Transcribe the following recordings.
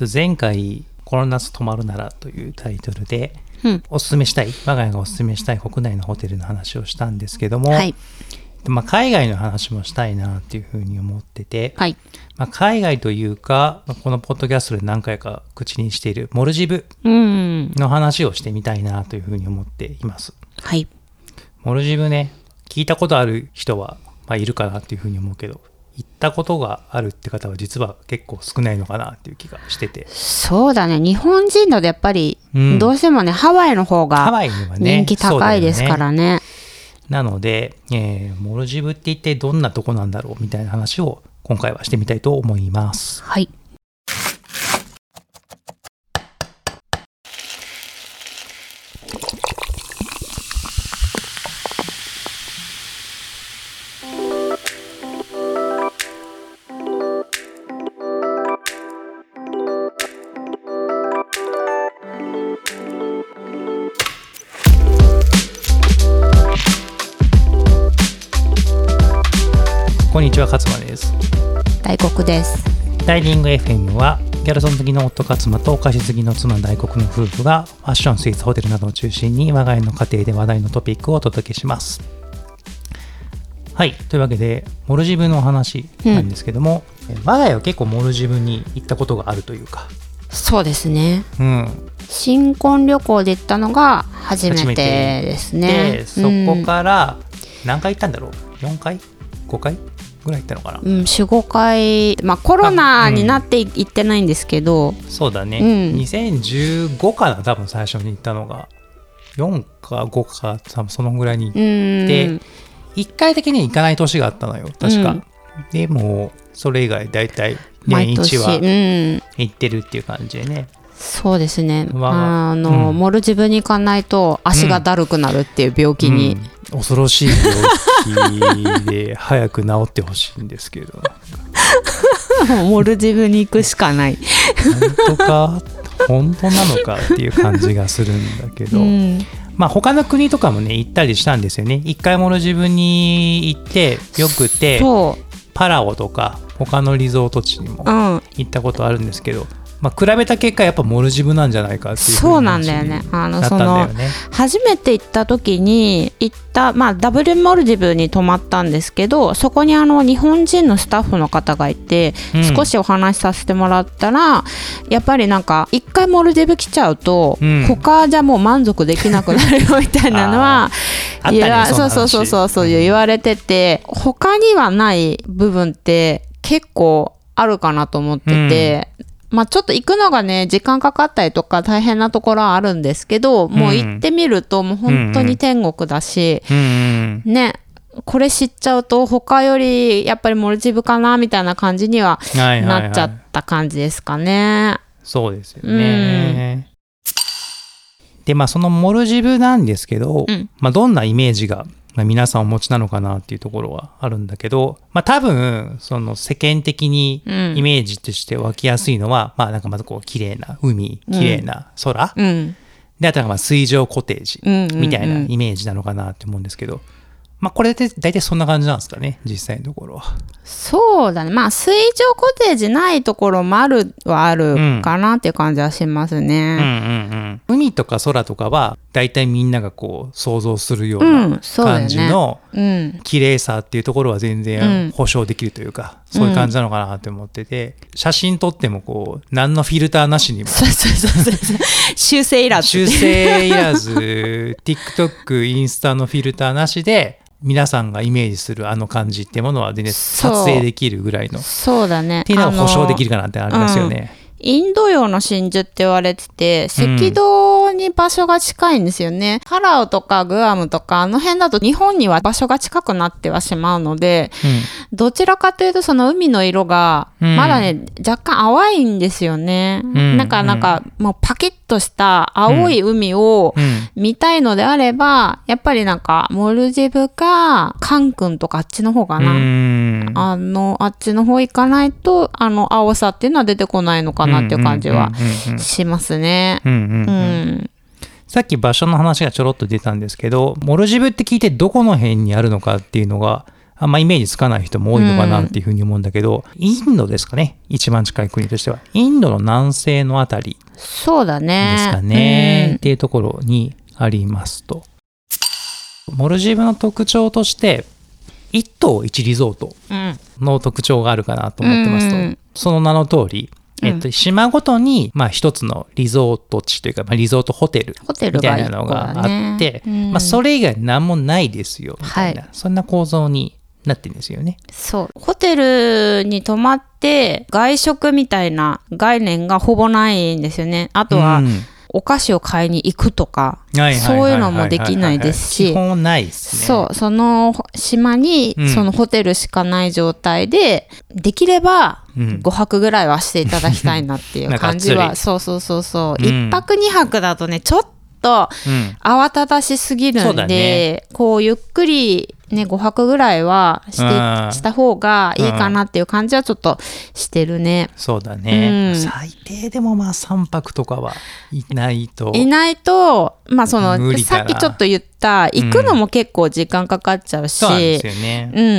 前回「この夏泊まるなら」というタイトルでうん。おすすめしたい我が家がおすすめしたい国内のホテルの話をしたんですけども、はい。まあ、海外の話もしたいなっていうふうに思ってて、はい。まあ、海外というかまあこのポッドキャストで何回か口にしているモルジブうん。の話をしてみたいなというふうに思っています。はい。モルジブね聞いたことある人は、まあ、いるかなっていうふうに思うけど行ったことがあるって方は実は結構少ないのかなっていう気がしててそうだね。日本人だとやっぱり、うんどうしてもね、ハワイの方ハが人気高いですからね。なので、えーモルジブって一体どんなとこなんだろうみたいな話を今回はしてみたいと思います。はい。こんにちは、勝間です。大黒です。ダイニング FM はギャルソン好きの夫勝間とお菓子好きの妻大黒の夫婦がファッション、スイーツ、ホテルなどを中心に我が家の家庭で話題のトピックをお届けします。はい、というわけで、モルジブの話なんですけども、えー我が家は結構モルジブに行ったことがあるというか、そうですね。うん、新婚旅行で行ったのが初めてですね。でそこから何回行ったんだろう？4回？5回？ぐらい行ったのかな、うん、うん、4、5回、まあコロナになって行ってないんですけど、そうだね、うん。2015かな多分最初に行ったのが。4か5か多分そのぐらいにうん。で1回だけね行かない年があったのよ確か、うん。でもそれ以外大体年毎年、1はうん。行ってるっていう感じでね。そうですね。あの、うん。モルジブに行かないと足がだるくなるっていう病気に、うん恐ろしい病気で早く治ってほしいんですけど。モルジブに行くしかない。本当か本当なのかっていう感じがするんだけど、うん、まあ他の国とかもね行ったりしたんですよね。一回もの自分に行ってよくてパラオとか他のリゾート地にもうん、行ったことあるんですけど、まあ、比べた結果やっぱモルジブなんじゃないかっていうそうなんだよね。あのなったその初めて行った時に行った、まあ、ダブルモルジブに泊まったんですけどそこにあの日本人のスタッフの方がいて、うん。少しお話しさせてもらったらやっぱりなんか一回モルジブ来ちゃうと、うん。他じゃもう満足できなくなるよみたいなのは ねいやそうそうそうそうそう言われてて他にはない部分って結構あるかなと思ってて、まあちょっと行くのがね時間かかったりとか大変なところはあるんですけど、もう行ってみるともう本当に天国だし、うんうん。ねこれ知っちゃうと他よりやっぱりモルジブかなみたいな感じにははいはいはい。なっちゃった感じですかね。そうですよね、でまあそのモルジブなんですけど、うん。まあ、どんなイメージが、まあ、皆さんお持ちなのかなっていうところはあるんだけど、まあ、多分その世間的にうん。イメージとして湧きやすいのは、まあなんかまずこう綺麗な海綺麗な空、うん。であとはまあ水上コテージうんうんうん。みたいなイメージなのかなって思うんですけど、まあこれで大体そんな感じなんですかね実際のところは。そうだね。まあ水上コテージないところもあるはあるかなっていう感じはしますうんね。うんうん、海とか空とかは大体みんながこう想像するよううんな感じのうん。綺麗さっていうところは全うん。然保証できるというか、そういう感じなのかなって思ってて。写真撮ってもこう何のフィルターなしにも。そうそうそうそう。修正いらず。修正いらず。TikTok インスタのフィルターなしで皆さんがイメージするあの感じってものは全然そう。撮影できるぐらいの。っそうだね。ていうのは保証できるるかなってありますよね。インド洋の真珠って言われてて赤道に場所が近いんですよね、パラオとかグアムとかあの辺だと日本には場所が近くなってはしまうのでどちらかというとその海の色がうんまだね、若干淡いんですよね、ん。なんかなんかもうパキッとした青い海をうん。うん見たいのであればやっぱりなんかモルジブかカンクンとかあっちの方かな、うん。あのあっちの方行かないとあの青さっていうのは出てこないのかなっていう感じはうんうんうんうんしますね。うんうんうん。うん。さっき場所の話がちょろっと出たんですけど、モルジブって聞いてどこの辺にあるのかっていうのが、あんまイメージつかない人も多いのかなっていうふうに思うんだけど、インドですかね。一番近い国としては。インドの南西のあたりそうだね。ですかね、っていうところにありますと。モルジブの特徴として一島一リゾート。の特徴があるかなと思ってますと、うん。その名の通り、えっと、島ごとに、まあ、一つのリゾート地というか、まあ、リゾートホテルホテルみたいなのがあって、うん。まあ、それ以外何もないですよみたいな、はそんな構造になってるんですよね。そう。ホテルに泊まって、外食みたいな概念がほぼないんですよね。あとは、うん。お菓子を買いに行くとか、そういうのもできないですし。基本ないですね。そう、その島にうん。そのホテルしかない状態で、できればうん。5泊ぐらいはしていただきたいなっていう 感じは、そうそうそうそう、うん。1泊2泊だとね、ちょっとうん。慌ただしすぎるんだで、ね。こうゆっくりね、5泊ぐらいはしてうんした方がいいかなっていう感じはちょっとしてるね。そうだね、うん最低でもまあ3泊とかはいないと。いないと、まあそのさっきちょっと言った、行くのも結構時間かかっちゃうし、そうな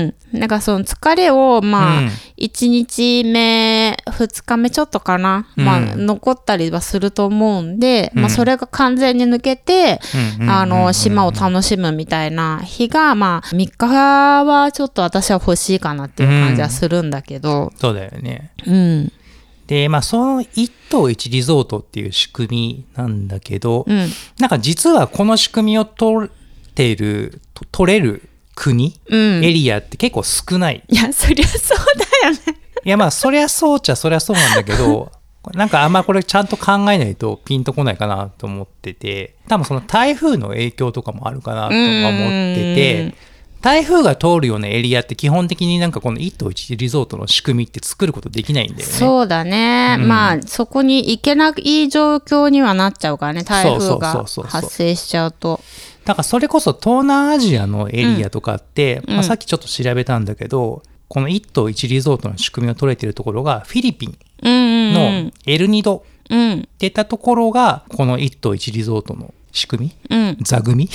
ん。なんかその疲れを、まあ、うん。1日目、2日目ちょっとかな、うん。まあ、残ったりはすると思うんで、うん。まあ、それが完全に抜けて、あの、島を楽しむみたいな日が、まあ、3日はちょっと私は欲しいかなっていう感じはするんだけど、そうだよね。うん。で、まあ、その一島一リゾートっていう仕組みなんだけど、うん。なんか実はこの仕組みを取っている、と取れる国、うん。エリアって結構少ない。いや、そりゃそうだよね。いやまあそりゃそうっちゃそりゃそうなんだけど なんかあんまこれちゃんと考えないとピンとこないかなと思ってて多分その台風の影響とかもあるかなとは思ってうんて台風が通るようなエリアって基本的になんかこの一島一リゾートの仕組みって作ることできないんだよね。そうだね。うんまあ、そこに行けない状況にはなっちゃうからね、台風が発生しちゃうと。だからそれこそ東南アジアのエリアとかって、うんまあ、さっきちょっと調べたんだけど、この一島一リゾートの仕組みを取れてるところがフィリピンのん。エルニドうん。っていったところがこの一島一リゾートの仕組み？うん。座組？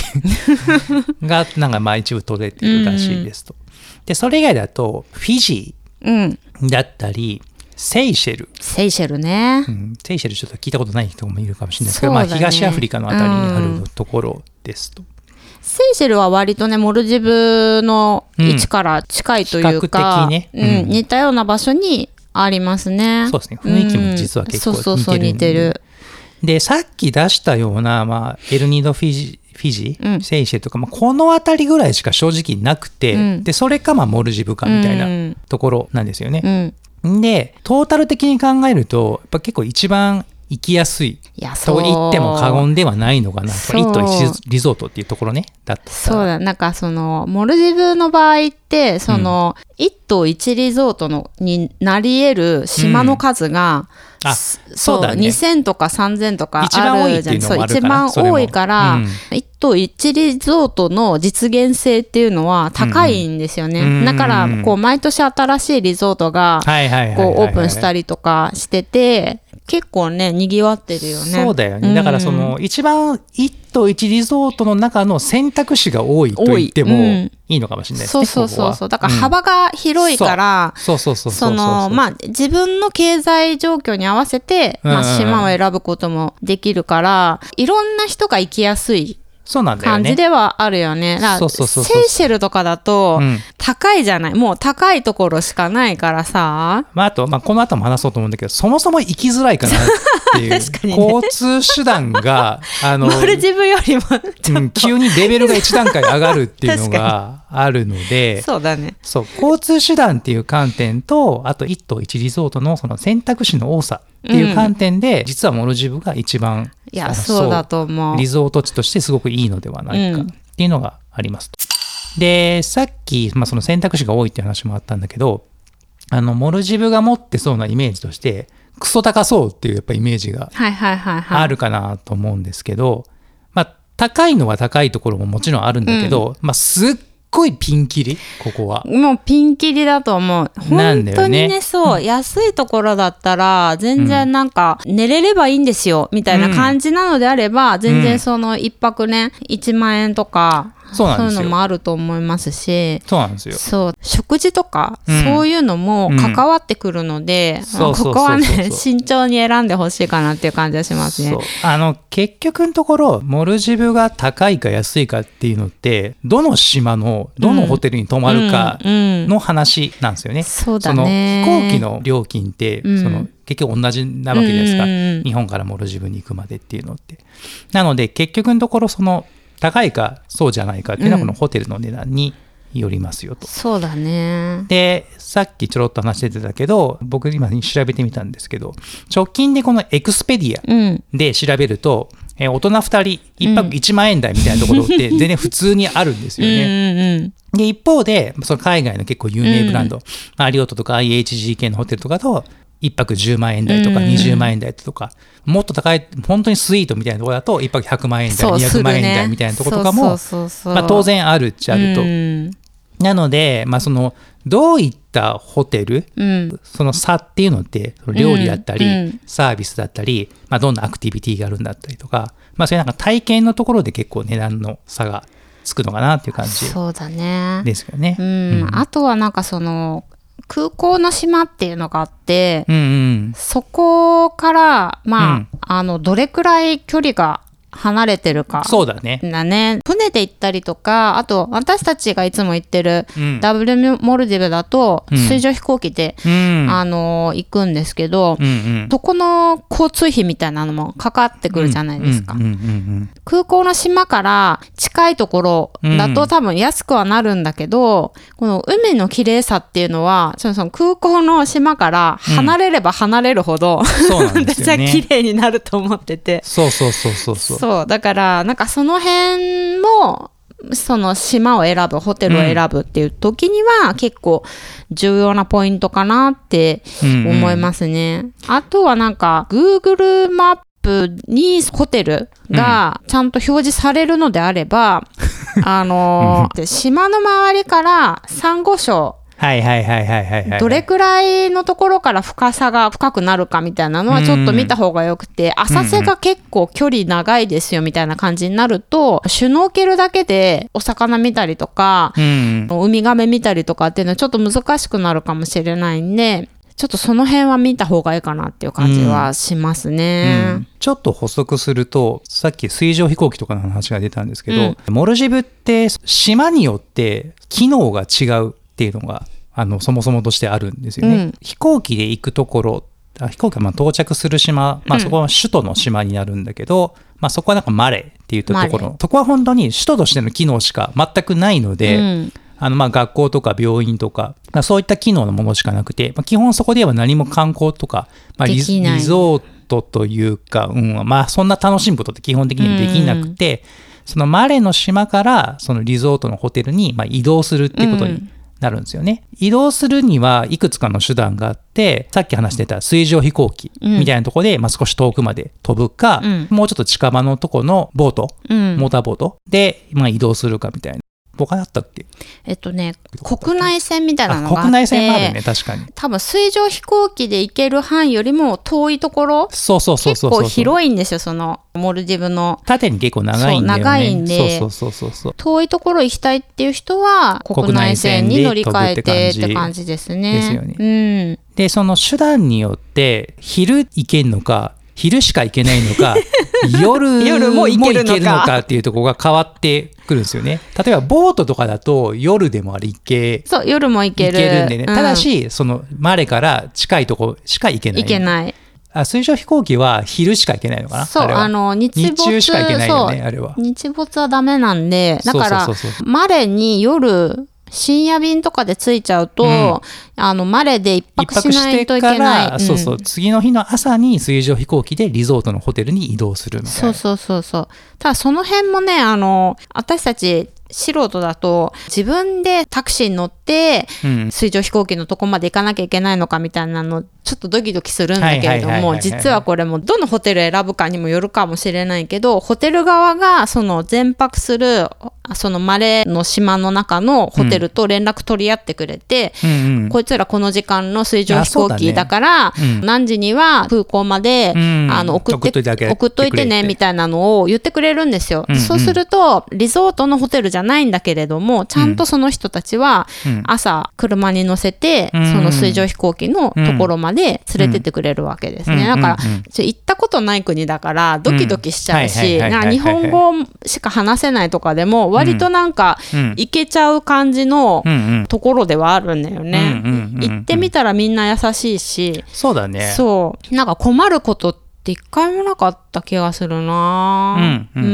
がなんかまあ一部取れてるらしいですと。でそれ以外だとフィジうん。ーだったりセイシェル、セイシェルねう。ん、セイシェルちょっと聞いたことない人もいるかもしれないですけど、まあ、東アフリカのあたりにあるところですと。セイシェルは割とね、モルジブの位置から近いというか、比較的ねうんうん似たような場所にありますね。そうですね雰囲気も実は結構うんそうそうそう、似似てるてる。でさっき出したような、まあ、エルニドフィジフィジ、うんセイシェルとか、まあ、この辺りぐらいしか正直なくて、うんでそれかまあモルジブかみたいなうんところなんですよね。うん。で、トータル的に考えると、やっぱ結構一番行きやすいいや、そう。と言っても過言ではないのかな。一島一リゾートっていうところね。だったらそうだ、なんかその、モルジブの場合って、その、一島一リゾートのになり得る島の数が、あすそうだね。2000とか3000とかあるかな。そう、一番多いから、一島一リゾートの実現性っていうのは高いんですよね。うん。だから、こう、毎年新しいリゾートが、こう、オープンしたりとかしてて、結構ね、賑わってるよね。そうだよね。だからその、一番一島一リゾートの中の選択肢が多いと言っても多い。うんいいのかもしれないですね。そうそうそうそう。だから幅が広いから、う。んそうそうそうその、まあ、自分の経済状況に合わせて、まあ、島を選ぶこともできるから、いろんな人が行きやすいそうなんだよね。感じではあるよね。そうそうそうセイシェルとかだとうん、高いじゃない。もう高いところしかないからさ。まあ、あと、まあ、この後も話そうと思うんだけど、そもそも行きづらいかなっていう、確かにね交通手段が、あの、モルジブよりも、うん急にレベルが1段階上がるっていうのが あるので、そうだね。そう、交通手段っていう観点と、あと一島一リゾートのその選択肢の多さっていう観点で、実はモルジブが一番、いや、そうだと思う。リゾート地としてすごくいいのではないかうんっていうのがありますと。で、さっき、まあ、その選択肢が多いっていう話もあったんだけど、あの、モルジブが持ってそうなイメージとして、クソ高そうっていうやっぱイメージが。あるかなと思うんですけど、まあ、高いのは高いところももちろんあるんだけど、まあ、すっごいピンキリ、ここは。もうピンキリだと思う。本当にね、そう、安いところだったら、全然なんか、寝れればいいんですよ、みたいな感じなのであれば、全然その一泊ね、1万円とか、そうなんですよ。いうのもあると思いますし、そうなんですよ。そう、食事とか、うん。そういうのも関わってくるので、うん。そうそうそうそうここはね、慎重に選んでほしいかなっていう感じがしますね。そう。あの結局のところモルジブが高いか安いかっていうのってどの島のどのホテルに泊まるかの話なんですよね。そうだそのね。飛行機の料金って、うん。その結局同じなわけじゃないですか、日本からモルジブに行くまでっていうのって。なので結局のところその高いかそうじゃないかっていうのはうんこのホテルの値段によりますよと。そうだね。でさっきちょろっと話してたけど僕今調べてみたんですけど直近でこのエクスペディアうん。で調べると、えー大人2人1泊1万円台みたいなところって 全然普通にあるんですようんね。うんうん。で一方でその海外の結構有名ブランド、アリオットとか IHG 系のホテルとかと1泊10万円台とかうん20万円台とか、もっと高い本当にスイートみたいなところだと1泊100万円台そう、す200る万円台ね。みたいなところとかも、まあ、当然あるっちゃあると。うん。なので、まあ、そのどういったホテルうん。その差っていうのって料理だったり、うんうんサービスだったり、まあ、どんなアクティビティがあるんだったりとか、まあ、そういうなんか体験のところで結構値段の差がつくのかなっていう感じそうだね。ですよね。うん、うんあとはなんかその空港の島っていうのがあって、うんうん。そこからまあ、うん。あのどれくらい距離が離れてるかそうだね。だね船で行ったりとかあと私たちがいつも行ってるうんダブルモルディブだとうん水上飛行機で、うんあの行くんですけど、うんうんそこの交通費みたいなのもかかってくるじゃないですか。空港の島から近いところだうんと多分安くはなるんだけど、この海の綺麗さっていうのはそのその空港の島から離れれば離れるほど、うんそうなんめっちゃですよね。綺麗になると思ってて。そうそうそうそうそう。そう。だからなんかその辺もその島を選ぶホテルを選ぶっていう時には結構重要なポイントかなって思いますね。あとはなんか Google マップにホテルがちゃんと表示されるのであれば、あのー島の周りからサンゴ礁はいはいはいはいはいはい。どれくらいのところから深さが深くなるかみたいなのはちょっと見た方がよくて、浅瀬が結構距離長いですよみたいな感じになると、シュノーケルだけでお魚見たりとか、うん。ウミガメ見たりとかっていうのはちょっと難しくなるかもしれないんで、ちょっとその辺は見た方がいいかなっていう感じはしますうね。んちょっと補足するとさっき水上飛行機とかの話が出たんですけど、モルジブって島によって機能が違うっていうのがあのそもそもとしてあるんですよね。うん。飛行機で行くところあ飛行機がまあ到着する島、まあ、そこは首都の島になるんだけど、まあ、そこはなんかマレーっていうところ。そこは本当に首都としての機能しか全くないので、うん。あのまあ学校とか病院とか、まあ、そういった機能のものしかなくて、まあ、基本そこでは何も観光とか、まあ、リゾートというか、うん、まあそんな楽しむことって基本的にはできなくて、そのマレの島からそのリゾートのホテルにまあ移動するっていうことにうんなるんですよね。移動するにはいくつかの手段があって、さっき話してた水上飛行機みたいなところで、まあ少し遠くまで飛ぶか、うんもうちょっと近場のとこのボート、うんモーターボートで、まあ、移動するかみたいな。他だったっけ？えっとね、国内線みたいなあのがあって、国内線もあるね、確かに。多分水上飛行機で行ける範囲よりも遠いところ、そうそうそう結そうそう。構広いんですよ、そのモルディブの。縦に結構長いんだよね。長いんでそうそうそうそう。遠いところ行きたいっていう人は国内線に乗り換えてって感じですね。ですよねうん。で、その手段によって、昼行けんのか、昼しか行けないのか、夜夜もも行けるのかっていうところが変わってくるんですよね。例えば、ボートとかだと夜でもあれ行け、そう、夜も行ける。行けるんでね。うんただ、し、その、マレから近いとこしか行けない。行けない。あ、水上飛行機は昼しか行けないのかなそう、あの、日没日中しか行けないよね、そうあれは。日没はダメなんで、だからマレに夜、深夜便とかで着いちゃうと、うんあの、マレで一一泊しないといかけない。ら、そうそう、次の日の朝に水上飛行機でリゾートのホテルに移動するみたいな。そうそうそうそう。ただその辺もね、あの、私たち素人だと自分でタクシーに乗って、うん。水上飛行機のとこまで行かなきゃいけないのかみたいなのちょっとドキドキするんだけれども実はこれもどのホテル選ぶかにもよるかもしれないけどホテル側がその全泊するそのマレーの島の中のホテルと連絡取り合ってくれて、うんうん。こいつらこの時間の水上飛行機だからうん。何時には空港まで、うん。あの送って送っといてねみたいなのを言ってくれるんですよ。うんうん。そうするとリゾートのホテルじゃないんだけれどもちゃんとその人たちはうん朝車に乗せて、うん。その水上飛行機のところまで連れてってくれるわけですね。だから、行ったことない国だからドキドキしちゃうし、日本語しか話せないとかでも割となんかうん。行けちゃう感じのところではあるんだよね。行ってみたらみんな優しいし、そうだね。そう。なんか困ることって一回もなかった気がするな。うんうん。う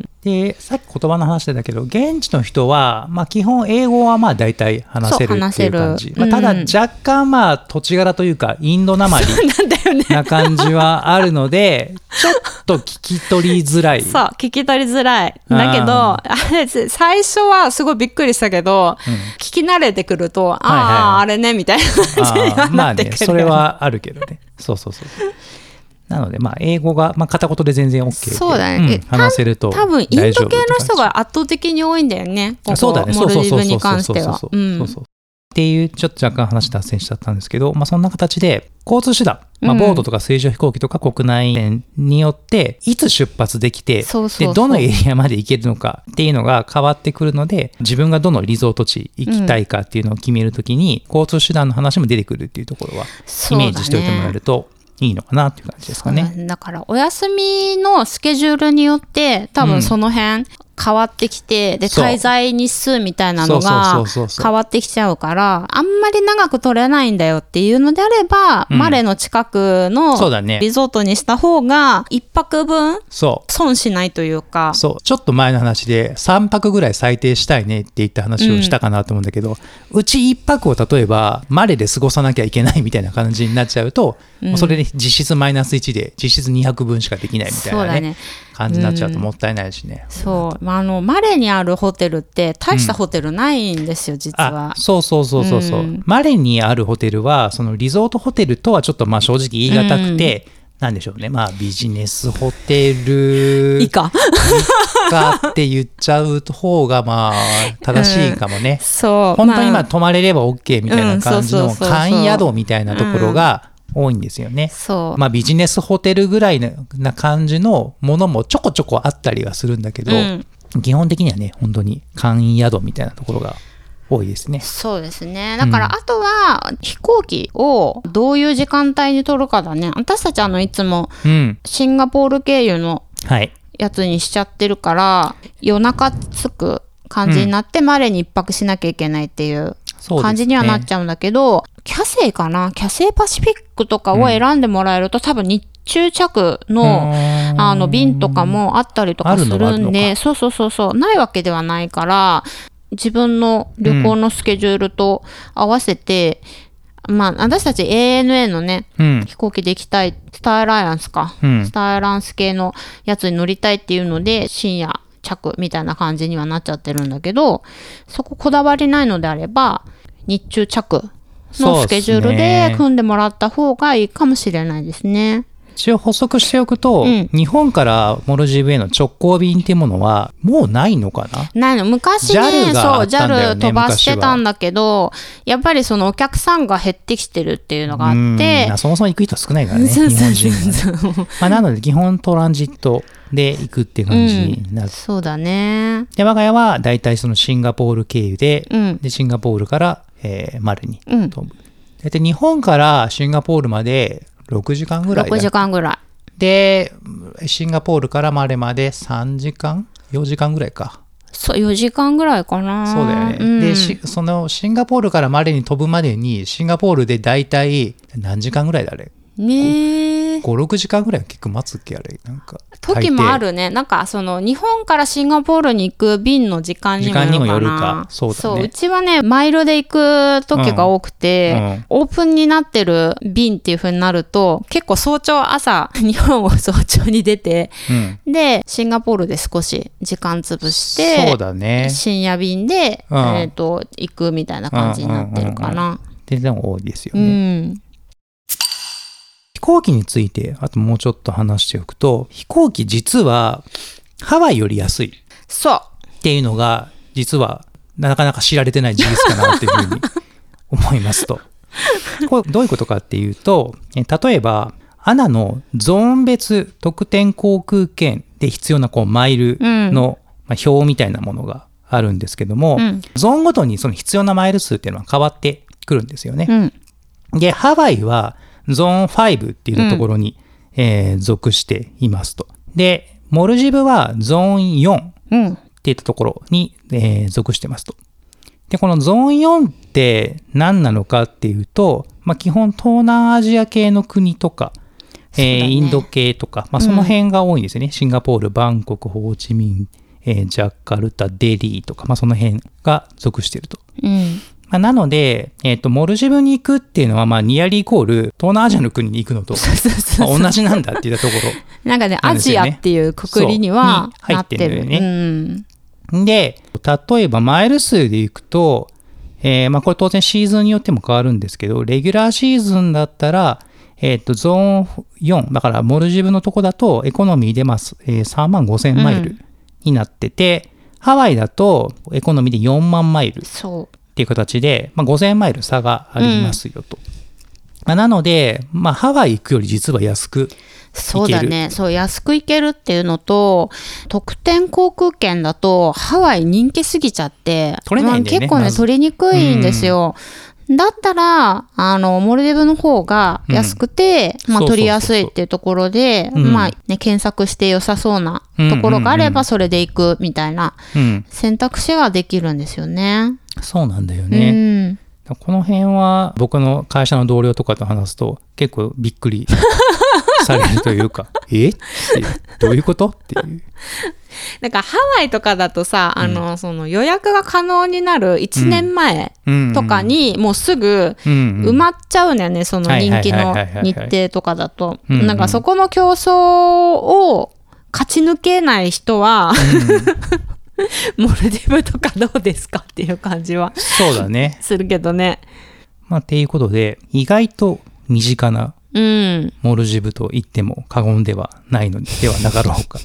んでさっき言葉の話でだけど現地の人は、まあ、基本英語はまあ大体話せるっていう感じ、まあ、ただうん。若干まあ土地柄というかインドなまりな感じはあるので ちょっと聞き取りづらい。そう聞き取りづらい。だけど最初はすごいびっくりしたけど、聞き慣れてくると、ああ、あれねみたいなあ感じになってくる、ね。それはあるけどね。そうそうそうなのでまあ英語が、まあ、片言で全然 OK でそうだね。えん話せると多分インド系の人が圧倒的に多いんだよねここじそうだねモルディブに関しては。っていうちょっと若干話脱線しちゃったんですけど、まあ、そんな形で交通手段、まあ、うん。ボートとか水上飛行機とか国内線によっていつ出発できてそうそうそう。でどのエリアまで行けるのかっていうのが変わってくるので自分がどのリゾート地行きたいかっていうのを決めるときに、交通手段の話も出てくるっていうところはイメージしておいてもらえるといいのかなっていう感じですかね。だからお休みのスケジュールによって多分その辺変わってきて、で滞在日数みたいなのが変わってきちゃうからあんまり長く取れないんだよっていうのであれば、うん。マレの近くのリゾートにした方が一泊分損しないというか。そう。ちょっと前の話で3泊ぐらい最低したいねって言った話をしたかなと思うんだけど、うち1泊を例えばマレで過ごさなきゃいけないみたいな感じになっちゃうと、もうそれで実質マイナス1で実質200分しかできないみたいなね。そうだね感じになっちゃうともったいないしね。そう、まあ、あのマレにあるホテルって大したホテルないんですよ、実は。あ。そうそうそうそうそう、うん。マレにあるホテルはそのリゾートホテルとはちょっとまあ正直言い難くて、なんでしょうね。まあビジネスホテル。いいか。かって言っちゃう方がまあ正しいかもね。そう。本当にまあまあ泊まれれば OK みたいな感じの簡易宿みたいなところが多いんですよね。そう。まあビジネスホテルぐらいなな感じのものもちょこちょこあったりはするんだけど、うん基本的にはね本当に簡易宿みたいなところが多いですね。そうですね。だから、あとは、飛行機をどういう時間帯に取るかだね。私たちあの、いつもうん。シンガポール経由のはい。やつにしちゃってるから、夜中着く感じになって、マレに一泊しなきゃいけないっていう感じにはなっちゃうんだけど、キャセイかな？キャセイパシフィックとかを選んでもらえると、多分日中着の、あの便とかもあったりとかすあるんで、そうそうそうそう、ないわけではないから、自分の旅行のスケジュールと合わせて、まあ、私たち ANA のね、うん。飛行機で行きたい、スターアライアンスか、うん。スターアライアンス系のやつに乗りたいっていうので、深夜着みたいな感じにはなっちゃってるんだけど、そここだわりないのであれば、日中着のスケジュールで組んでもらった方がいいかもしれないですね。一応補足しておくと、うん日本からモルジブへの直行便っていうものはもうないのかな？ないの昔 JAL ね、そう、JAL 飛ばしてたんだけど、やっぱりそのお客さんが減ってきてるっていうのがあうんって、そもそも行く人少ないからね、日本人がね。まあ、なので、基本トランジットで行くって感じになる。そうだね。で、我が家は大体そのシンガポール経由で、うん。でシンガポールから、えーマルにうん。飛ぶ。大体日本からシンガポールまで6時間ぐらいだ6時間ぐらい。で、シンガポールからマレまで3時間 ?4 時間ぐらいか。そう、4時間ぐらいかな。そうだよね。んでし、そのシンガポールからマレに飛ぶまでに、シンガポールで大体何時間ぐらいだあれ？ねへえ56時間ぐらい結構待つっけあれ。なんか時もあるるねなんかその日本からシンガポールに行く便の時間にもよるかな。時間にもよるか。そうだね。うちはねマイルで行く時が多くて、オープンになってる便っていう風になると結構早朝朝日本を早朝に出てうん。でシンガポールで少し時間潰してそうだね。深夜便で、うん。えー、と行くみたいな感じになってるかな。全然多いですようね、ん。飛行機についてあともうちょっと話しておくと飛行機実はハワイより安い。そう。っていうのが実はなかなか知られてない事実かなっていうふうに 思いますと。これどういうことかっていうとえ例えばアナのゾーン別特典航空券で必要なこうマイルの、まあ、表みたいなものがあるんですけども、うん。ゾーンごとにその必要なマイル数っていうのは変わってくるんですよね。うん。で、ハワイはゾーン5っていうところに、えー属していますと。で、モルジブはゾーン4っうんていったところに、えー属してますと。で、このゾーン4って何なのかっていうと、まあ、基本東南アジア系の国とか、えーねインド系とか、まあ、その辺が多いんですよね。シンガポール、バンコク、ホーチミン、えージャカルタ、デリーとか、まあ、その辺が属していると。うんまあ、なので、えっ、と、モルジブに行くっていうのは、まあ、ニアリーイコール、東南アジアの国に行くのと、まあ同じなんだって言ったとこなんかねアジなんですよね。アっていうくくりには入っててる。ようん。ろ。で、例えばマイル数で行くと、えーまあ、これ当然シーズンによっても変わるんですけど、レギュラーシーズンだったら、えっ、と、ゾーン4、だからモルジブのとこだと、エコノミーでます、えー3万5千マイルになってて、ハワイだと、エコノミーで4万マイル。そうっていう形で、まあ、5000マイル差がありますよと。まあ、なので、まあ、ハワイ行くより実は安くそうだね。そう安く行けるっていうのと特典航空券だとハワイ人気すぎちゃって取れないんだよねまあ結構ね、取りにくいんですよ。だったらあのモルディブの方が安くて、まあ、取りやすいっていうところで、うん。まあね、検索して良さそうなところがあればそれで行くみたいなうん。選択肢ができるんですよね。そうなんだようね。ん、この辺は僕の会社の同僚とかと話すと結構びっくり されるというか、え？ってどういうこと？っていう。なんかハワイとかだとさ、あのその予約が可能になる1年前うん。とかにもうすぐうんうん。埋まっちゃうんだよね、その人気の日程とかだと。うんうんなんかそこの競争を勝ち抜けない人は、モルディブとかどうですかっていう感じはそうだね。するけどね。まあ、っていうことで、意外と身近なうん。モルジブと言っても過言ではないのではなかろうか。っ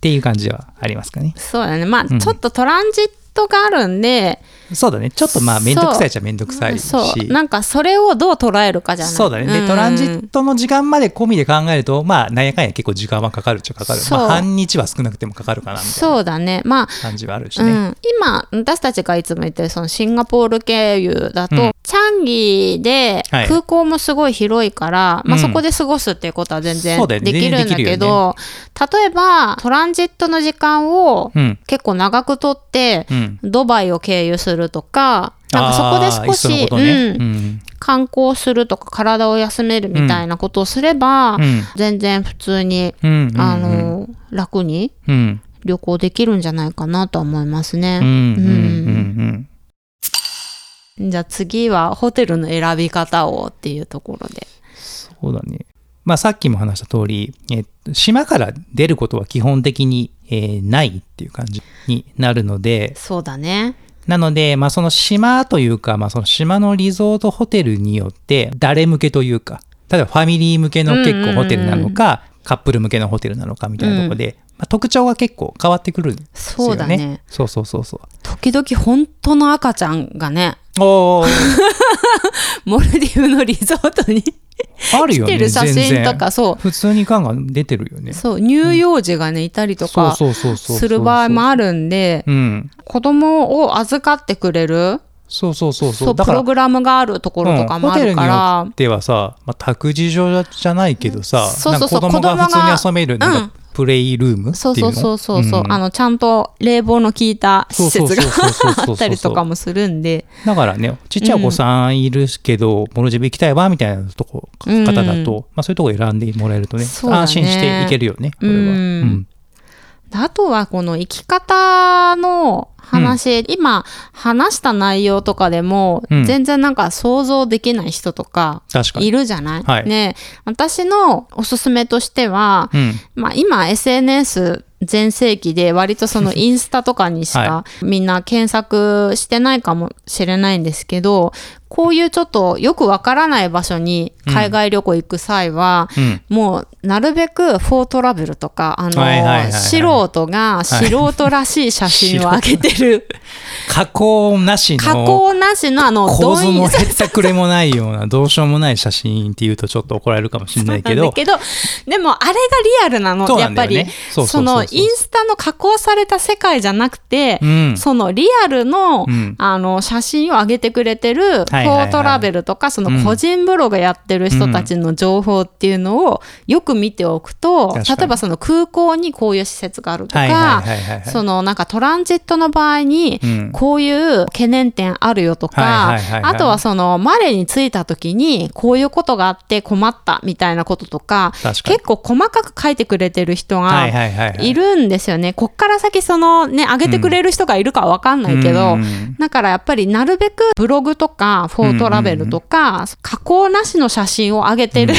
ていう感じはありますかね。そうだね。まあ、うんちょっとトランジットがあるんで、そうだね。ちょっとまあ、めんどくさいっちゃめんどくさいし。そう。なんかそれをどう捉えるかじゃないそうだね。で、んトランジットの時間まで込みで考えると、まあ、なんやかんや結構時間はかかるっちゃかかる。まあ、半日は少なくてもかかるかな、みたいなそうだね。まあ、感じはあるしね。うん、今私たちがいつも言ってるそのシンガポール経由だと、うんチャンギではい空港もすごい広いから、まあ、うんそこで過ごすっていうことは全然できるんだけど、例えばトランジットの時間をうん。結構長くとって、うん。ドバイを経由するとかなんかそこで少し、ねうんうん。観光するとか体を休めるみたいなことをすれば、うん。全然普通に、うん。うんあ、の楽にうん。旅行できるんじゃないかなとは思いますね。じゃあ次はホテルの選び方をっていうところで。そうだね。まあ、さっきも話した通り、えっと、島から出ることは基本的に、えーないっていう感じになるので、そうだね。なので、まあ、その島というか、まあ、その島のリゾートホテルによって、誰向けというか、例えばファミリー向けの結構ホテルなのか、カップル向けのホテルなのかみたいなところで、まあ、特徴が結構変わってくるんですよね。そうだね。そうそうそうそう。時々本当の赤ちゃんがね、モルディブのリゾートに来あるよね。てる写真とか、そ普通に感が出てるよね。う、そう、乳幼児がね、いたりとかする場合もあるんで、うん。子供を預かってくれる、そうそうそうそ、そうプログラムがあるところとかもあるから、ではさ、まあ、託児所じゃないけどさ、そうそうそう子供が普通に遊べる、うん。かプレイルームっていうの？そうそうそうそうそう、ん。あのちゃんと冷房の効いた施設がそうそうそうそうそうそうあったりとかもするんで。だからねちっちゃいお子さんいるけど、モルジブ行きたいわみたいなとこうん方だと、まあ、そういうとこ選んでもらえるとねね。安心していけるよねこれは、うん。うん。あとはこの生き方の話、今話した内容とかでも、うん。全然なんか想像できない人とかいるじゃない、はい。ね。私のおすすめとしては、うん。まあ、今 SNS 全盛期で割とその インスタとかにしかはみんな検索してないかもしれないんですけどこういうちょっとよくわからない場所に海外旅行行く際は、うん。もうなるべくフォートラベルとかあの、素人が素人らしい写真を上げてる、加工なしの加工なしのあの構図もへったくれもないようなどうしようもない写真っていうとちょっと怒られるかもしれないけど。でもあれがリアルなのそうなやっぱりそのインスタの加工された世界じゃなくて、うん。そのリアルの,、うん。あの写真を上げてくれてるフォートラベルとか、その個人ブログやってる人たちの情報っていうのをよく見ておくと、例えばその空港にこういう施設があるとか、そのなんかトランジットの場合にうん。こういう懸念点あるよとか、あとはそのマレーに着いた時にこういうことがあって困ったみたいなこととか結構細かく書いてくれてる人がはいるんですよね。こっから先そのね上げてくれる人がいるかわかんないけど、うんだからやっぱりなるべくブログとかフォートラベルとか、加工なしの写真を上げてる、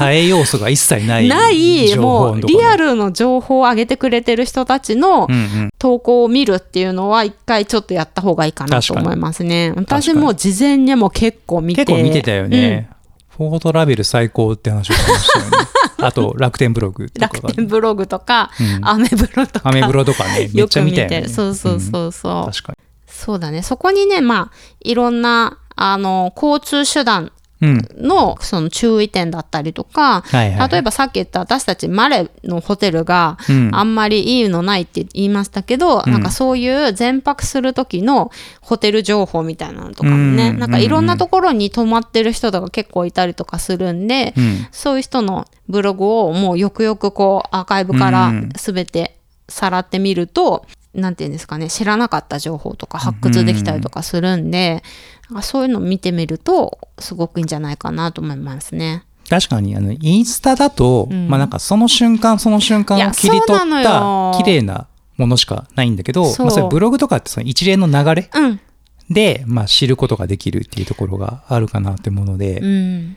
映え要素が一切ないないもうリアルの情報を上げてくれてる人たちのうんうん。投稿を見るっていうのは一回ちょっとやった方がいいかなと思いますね。私も事前にも結構見て。結構見てたよね、フォートラベル最高って話をしてましたよね。あと楽天ブログとか。が楽天ブログとか、うん。アメブロとか。アメブロとかね めっよくちゃ見たよね。そうそうそうそう、う。ん。確かそうだね。そこにねまあいろんなあの交通手段のその注意点だったりとか、例えばさっき言った私たちマレのホテルがうん。あんまりいいのないって言いましたけど、なんかそういう全泊する時のホテル情報みたいなのとかもね、うん。なんかいろんなところに泊まってる人とか結構いたりとかするんで、うん。そういう人のブログをもうよくよくこうアーカイブからうん。全てさらってみると、なんていうんですかね知らなかった情報とか発掘できたりとかするんで、そういうのを見てみるとすごくいいんじゃないかなと思いますね。確かにあのインスタだと、ん。まあなんかその瞬間その瞬間を切り取ったよ。綺麗なものしかないんだけどまあ、それブログとかってその一連の流れうん、で、まあ、知ることができるっていうところがあるかなってもので、うん、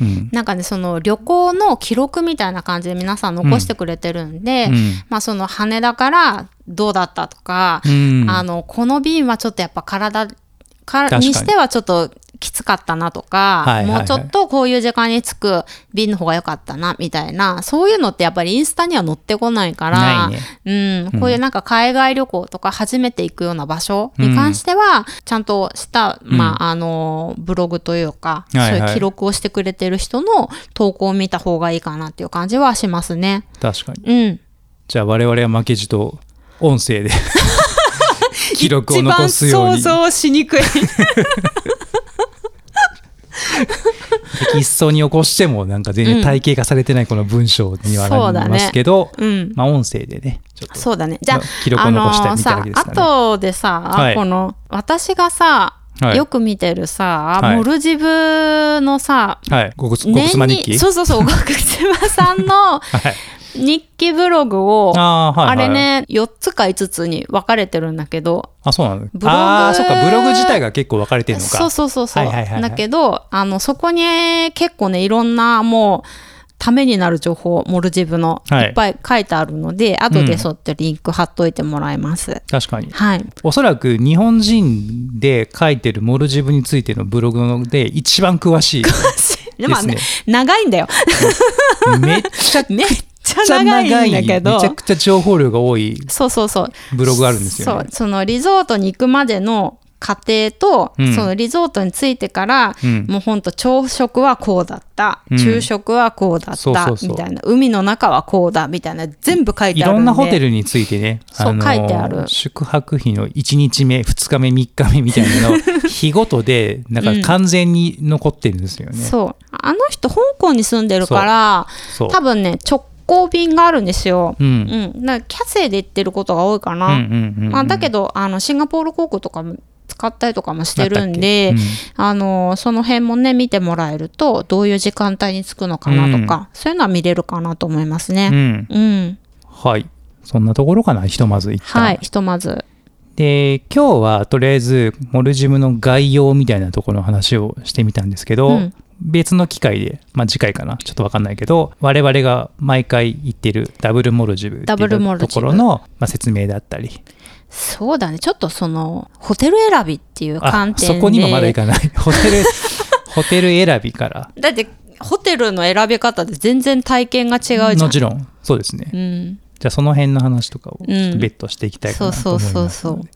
うん。なんかねその旅行の記録みたいな感じで皆さん残してくれてるんで、うん。まあその羽田からどうだったとか、うん。あのこの便はちょっとやっぱ体かににしてはちょっときつかったなとか、はいはいはい。もうちょっとこういう時間に着く便の方が良かったなみたいなそういうのってやっぱりインスタには載ってこないからね。うん、こういうなんか海外旅行とか初めて行くような場所に関しては、ちゃんとした、まあ、あのブログというか、はいはい。そういう記録をしてくれてる人の投稿を見た方がいいかなっていう感じはしますね。確かにうんじゃあ我々は負けじと音声で記録を残すように。一番想像しにくいテキストに起こしてもなんか全然体系化されてないこの文章にはなりますけど、うん。まあ音声でねそうだね。じゃあ、記録を残したいみたいなわけですかね。あのさ、後でさ、はい。この、私がさ、はい。よく見てるさ、はい。モルジブのさ、はい。ごくごくつま日記？そうそうそう、ごくつまさんの はい日記ブログを、あーはいはい。あれね、4つか5つに分かれてるんだけど、あそうなのブログああそっかブログ自体が結構分かれてるのか。そうそうそうそう。はいはいはいはい。だけど、あの、そこに結構ね、いろんなもう、ためになる情報、モルジブの、はい。いっぱい書いてあるので、後でそってリンク貼っといてもらいます。確かに。はい。おそらく日本人で書いてるモルジブについてのブログで一番詳しいでもね。です長いんだよ。めっちゃくめっちゃ長長いいんだけど。めちゃくちゃ情報量が多い。そうそうそう。ブログがあるんですよね。そう。そのリゾートに行くまでの過程と、うん。そのリゾートに着いてから、うん。もうほんと朝食はこうだった、うん。昼食はこうだった。みたいな。海の中はこうだみたいな。全部書いいてあるんで。ろんなホテルについてね、そう書いてある。宿泊費の1日目、2日目、3日目みたいなの、日ごとで、なんか完全に残ってるんですよね。そう。あの人香港に住んでるから多分ね直行便があるんですよ。う。うんん、だからキャセイで行ってることが多いかな。うんうんうんうんまあ、だけどあのシンガポール航空とかも使ったりとかもしてるんで、だったっあのその辺もね見てもらえるとどういう時間帯に着くのかなとか、そういうのは見れるかなと思いますけうん。ね。うん、はい。そんなところかな、ひとまず一旦。はいひとまずで、今日はとりあえず、モルジムの概要みたいなところの話をしてみたんですけど、うん別の機会で、まあ次回かな、ちょっとわかんないけど、我々が毎回言ってるダブルモルジブってダブルモいうところの、まあ、説明だったり、そうだね。ちょっとそのホテル選びっていうあ観点で。そこにもまだいかない。ホテル、ホテル選びから。だってホテルの選び方で全然体験が違うじゃん。もちろん、そうですね。うん、じゃあその辺の話とかをうんちょっと別途していきたいかなと思いますので、そうそうそうそう。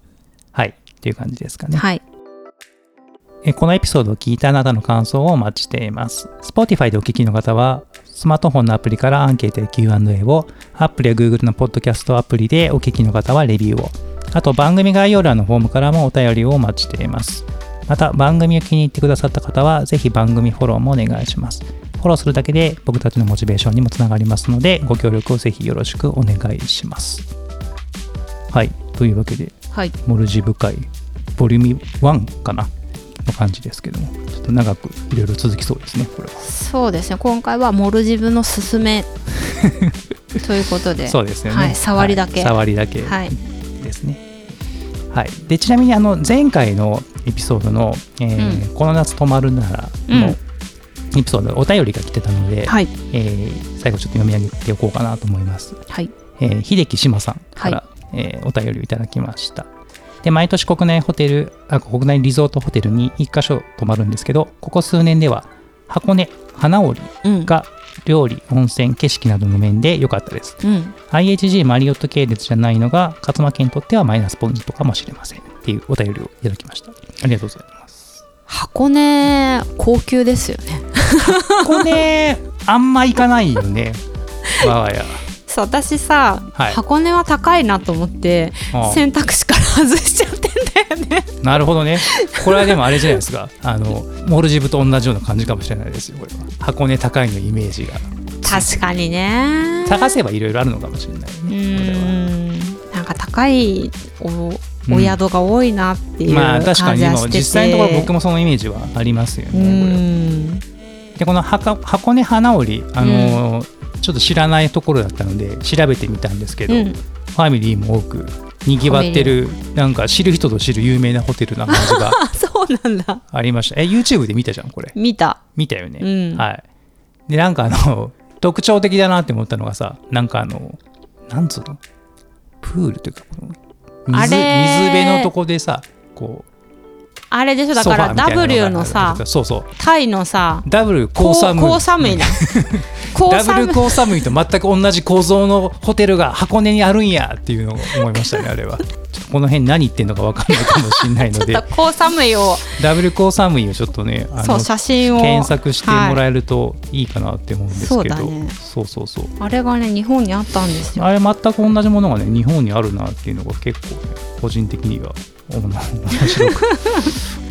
はい、っていう感じですかね。はい。えこのエピソードを聞いたあなたの感想をお待ちしています。Spotify でお聞きの方は、スマートフォンのアプリからアンケートや Q&A を、Apple や Google のポッドキャストアプリでお聞きの方はレビューを、あと番組概要欄のフォームからもお便りをお待ちしています。また番組を気に入ってくださった方は、ぜひ番組フォローもお願いします。フォローするだけで僕たちのモチベーションにもつながりますので、ご協力をぜひよろしくお願いします。はい、というわけで、はいモルジブ会ボリューム1かなの感じですけどもちょっと長くいろいろ続きそうですねこれは。そうですね。今回はモルジブのすすめ ということで。そうですよね、はい触りだけ。はい触りだけはい。ですね。はい、でちなみにあの前回のエピソードの、えーこの夏泊まるなら」のうん。エピソードでお便りが来てたので、はい。えー最後ちょっと読み上げておこうかなと思います。はい。えー秀樹志麻さんから、えーお便りをいただきました。で毎年国内ホテルあ国内リゾートホテルに1箇所泊まるんですけどここ数年では箱根花織うん。が料理温泉景色などの面で良かったです。うん。IHG マリオット系列じゃないのが勝間家にとってはマイナスポイントかもしれません。っていうお便りをいただきました。ありがとうございます。箱根高級ですよね。箱根あんま行かないよね。我が家私さ、はい。箱根は高いなと思って選択肢から外しちゃってんだよねなるほどね。これはでもあれじゃないですか。あの、モルジブと同じような感じかもしれないですよ、これは。箱根高いのイメージが。確かにね探せばいろいろあるのかもしれない。これはんなんか高いおお宿が多いなっていうまあ感確かにもうじはしてて、実際のところ僕もそのイメージはありますよね。でこの箱箱根花織、あのーちょっと知らないところだったので調べてみたんですけど、うんファミリーも多くにぎわってるなんか知る人ぞ知る有名なホテルな感じがあ そうなんだありました。え YouTube で見たじゃんこれ。見た見たよね。うんはい。で、なんかあの、特徴的だなって思ったのがさ、なんかあの、なんつうの？プールというか、このあ水れ水辺のとこでさ、こう、あれでしょ？だから W のさそうそう。タイのさダブル高寒い。高寒いな 高ダブ寒いル高寒いと全く同じ構造のホテルが箱根にあるんやっていうのを思いましたね、あれは。この辺何言ってんのか分かんないかもしれないので。ちょっ、と高寒いを。ダブル高寒いをちょっとね、あのそう写真を。検索してもらええるといいかなって思うんですけど、そうだね。そうそうそう。あれがね日本にあったんですよ。あれ全く同じものがね日本にあるなっていうのが結構ね個人的には面白く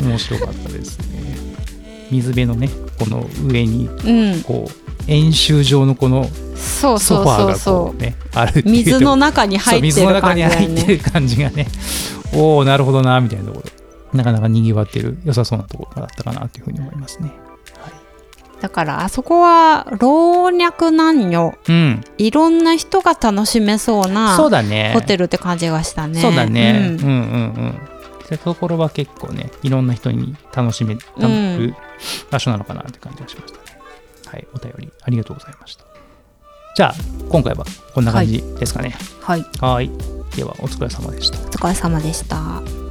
面白かったですね。水辺のねこの上にうん。こう円周状のこのそうそうソファーがそうそこうねあるっていうう水の中に入ってる感じ中にだよね。入ってる感じがねおおなるほどなみたいなところ。なかなかにぎわってる良さそうなところだったかなっていうふうに思いますね。だからあそこは老若男女うん。いろんな人が楽しめそうなそうだね。ホテルって感じがしたね。そうだね、うん、うん。うんうんうんそういうところは結構ねいろんな人に楽しめる場所なのかなって感じがしましたね、はいお便りありがとうございました。じゃあ今回はこんな感じですかね。はい。はい。ではお疲れ様でした。お疲れ様でした